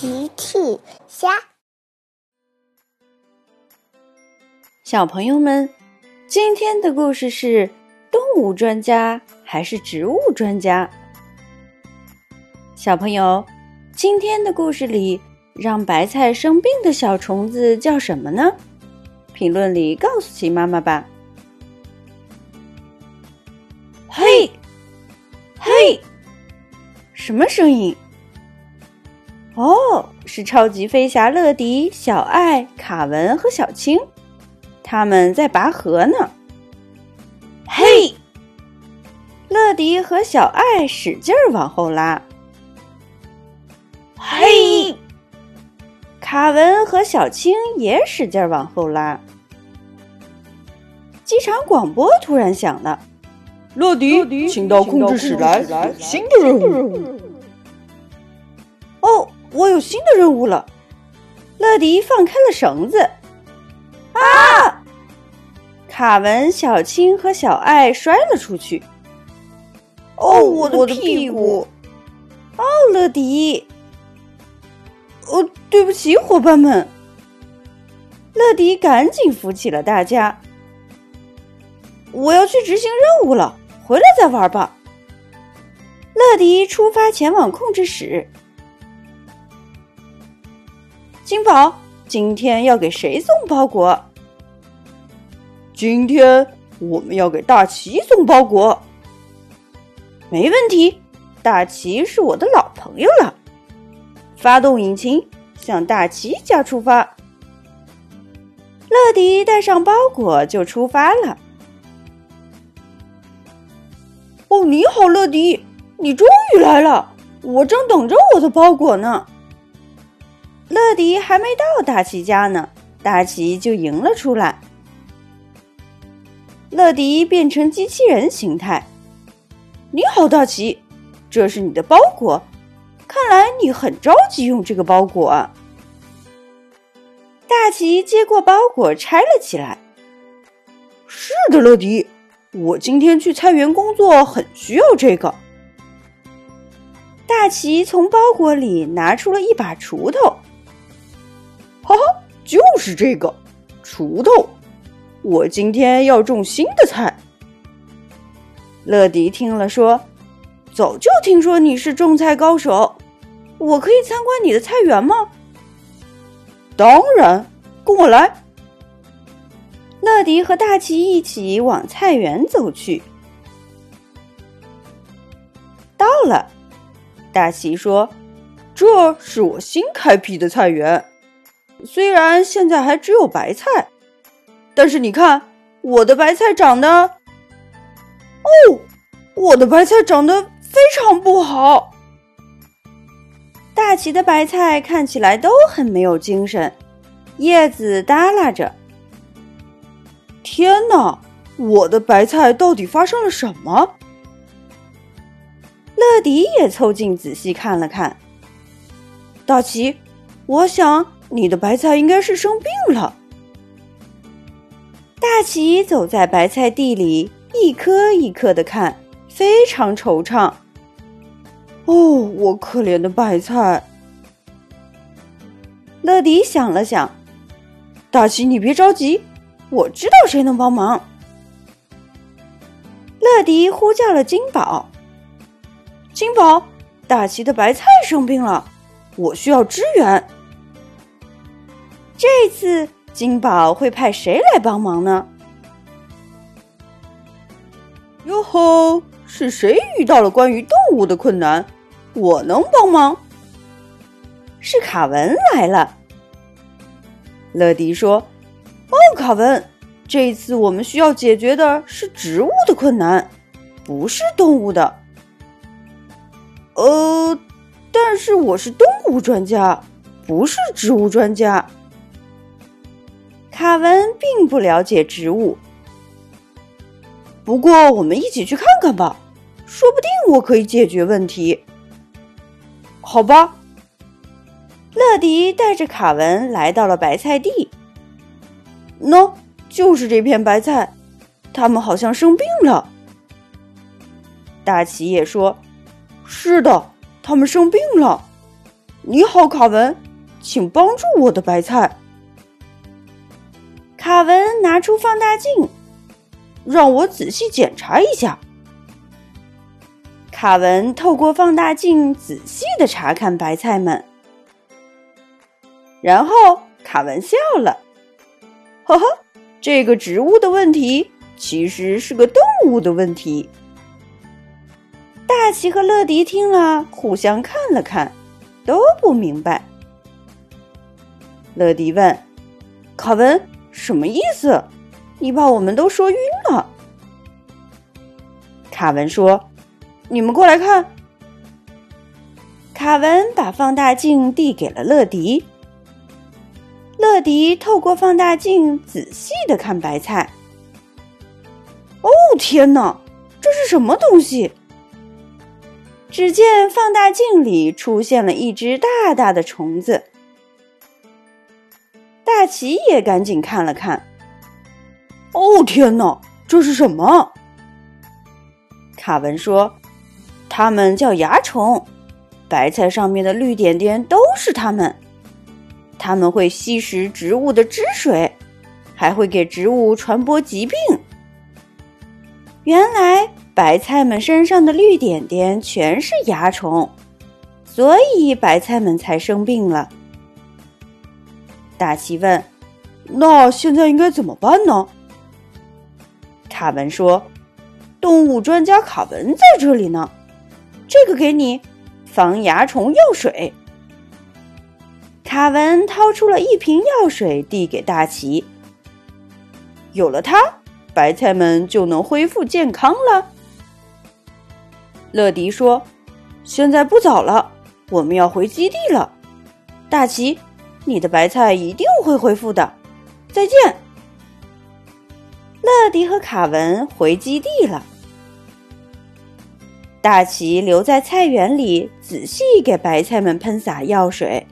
奇趣虾，小朋友们，今天的故事是动物专家还是植物专家？小朋友，今天的故事里，让白菜生病的小虫子叫什么呢？评论里告诉奇妈妈吧。嘿，嘿，什么声音？哦，是超级飞侠乐迪、小爱、卡文和小青，他们在拔河呢。嘿，乐迪和小爱使劲儿往后拉。嘿，卡文和小青也使劲儿往后拉。机场广播突然响了：“乐迪，请到控制室来，新的任务。”我有新的任务了，乐迪放开了绳子。啊！卡文、小青和小爱摔了出去。哦，我的屁股！哦，乐迪。哦，对不起，伙伴们。乐迪赶紧扶起了大家。我要去执行任务了，回来再玩吧。乐迪出发前往控制室。金宝，今天要给谁送包裹？今天我们要给大奇送包裹。没问题，大奇是我的老朋友了。发动引擎，向大奇家出发。乐迪带上包裹就出发了。哦，你好，乐迪，你终于来了，我正等着我的包裹呢。乐迪还没到大奇家呢，大奇就迎了出来。乐迪变成机器人形态。你好，大奇，这是你的包裹，看来你很着急用这个包裹。大奇接过包裹，拆了起来。是的，乐迪，我今天去菜园工作，很需要这个。大奇从包裹里拿出了一把锄头。是这个锄头，我今天要种新的菜。乐迪听了说：“早就听说你是种菜高手，我可以参观你的菜园吗？”当然，跟我来。乐迪和大奇一起往菜园走去。到了，大奇说：“这是我新开辟的菜园。”虽然现在还只有白菜，但是你看我的白菜长得……哦，我的白菜长得非常不好。大奇的白菜看起来都很没有精神，叶子耷拉着。天哪，我的白菜到底发生了什么？乐迪也凑近仔细看了看。大奇，我想。你的白菜应该是生病了。大奇走在白菜地里，一颗一颗的看，非常惆怅。哦，我可怜的白菜。乐迪想了想，大奇，你别着急，我知道谁能帮忙。乐迪呼叫了金宝。金宝，大奇的白菜生病了，我需要支援。这次金宝会派谁来帮忙呢？哟吼，是谁遇到了关于动物的困难？我能帮忙。是卡文来了。乐迪说：“哦，卡文，这次我们需要解决的是植物的困难，不是动物的。呃，但是我是动物专家，不是植物专家。”卡文并不了解植物，不过我们一起去看看吧，说不定我可以解决问题。好吧，乐迪带着卡文来到了白菜地。喏，就是这片白菜，它们好像生病了。大奇也说：“是的，它们生病了。你好，卡文，请帮助我的白菜。卡文拿出放大镜，让我仔细检查一下。卡文透过放大镜仔细的查看白菜们，然后卡文笑了：“呵呵，这个植物的问题其实是个动物的问题。”大奇和乐迪听了，互相看了看。都不明白。乐迪问：“卡文，什么意思？你把我们都说晕了。”卡文说：“你们过来看。”卡文把放大镜递给了乐迪。乐迪透过放大镜仔细的看白菜。哦，天哪，这是什么东西？只见放大镜里出现了一只大大的虫子，大奇也赶紧看了看。哦天哪，这是什么？卡文说：“它们叫蚜虫，白菜上面的绿点点都是它们。它们会吸食植物的汁水，还会给植物传播疾病。”原来。白菜们身上的绿点点全是蚜虫，所以白菜们才生病了。大奇问：“那现在应该怎么办呢？”卡文说：“动物专家卡文在这里呢，这个给你，防蚜虫药水。”卡文掏出了一瓶药水，递给大奇：“有了它，白菜们就能恢复健康了。”乐迪说：“现在不早了，我们要回基地了。大奇，你的白菜一定会恢复的。再见。”乐迪和卡文回基地了。大奇留在菜园里，仔细给白菜们喷洒药水。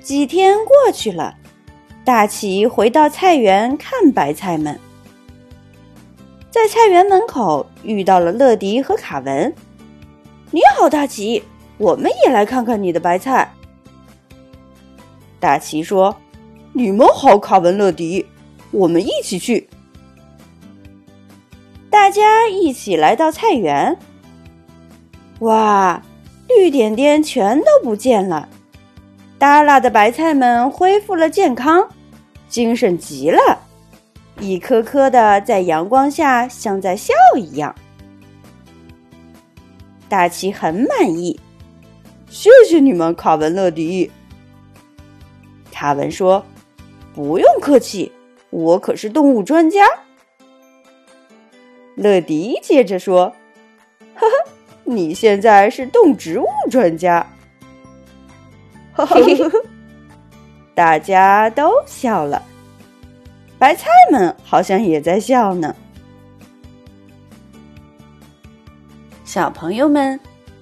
几天过去了，大奇回到菜园看白菜们。在菜园门口遇到了乐迪和卡文。你好，大奇，我们也来看看你的白菜。大奇说：“你们好，卡文、乐迪，我们一起去。”大家一起来到菜园。哇，绿点点全都不见了，耷拉的白菜们恢复了健康，精神极了。一颗颗的在阳光下像在笑一样，大奇很满意。谢谢你们，卡文、乐迪。卡文说：“不用客气，我可是动物专家。”乐迪接着说：“呵呵，你现在是动植物专家。”呵呵呵呵，大家都笑了。白菜们好像也在笑呢。小朋友们，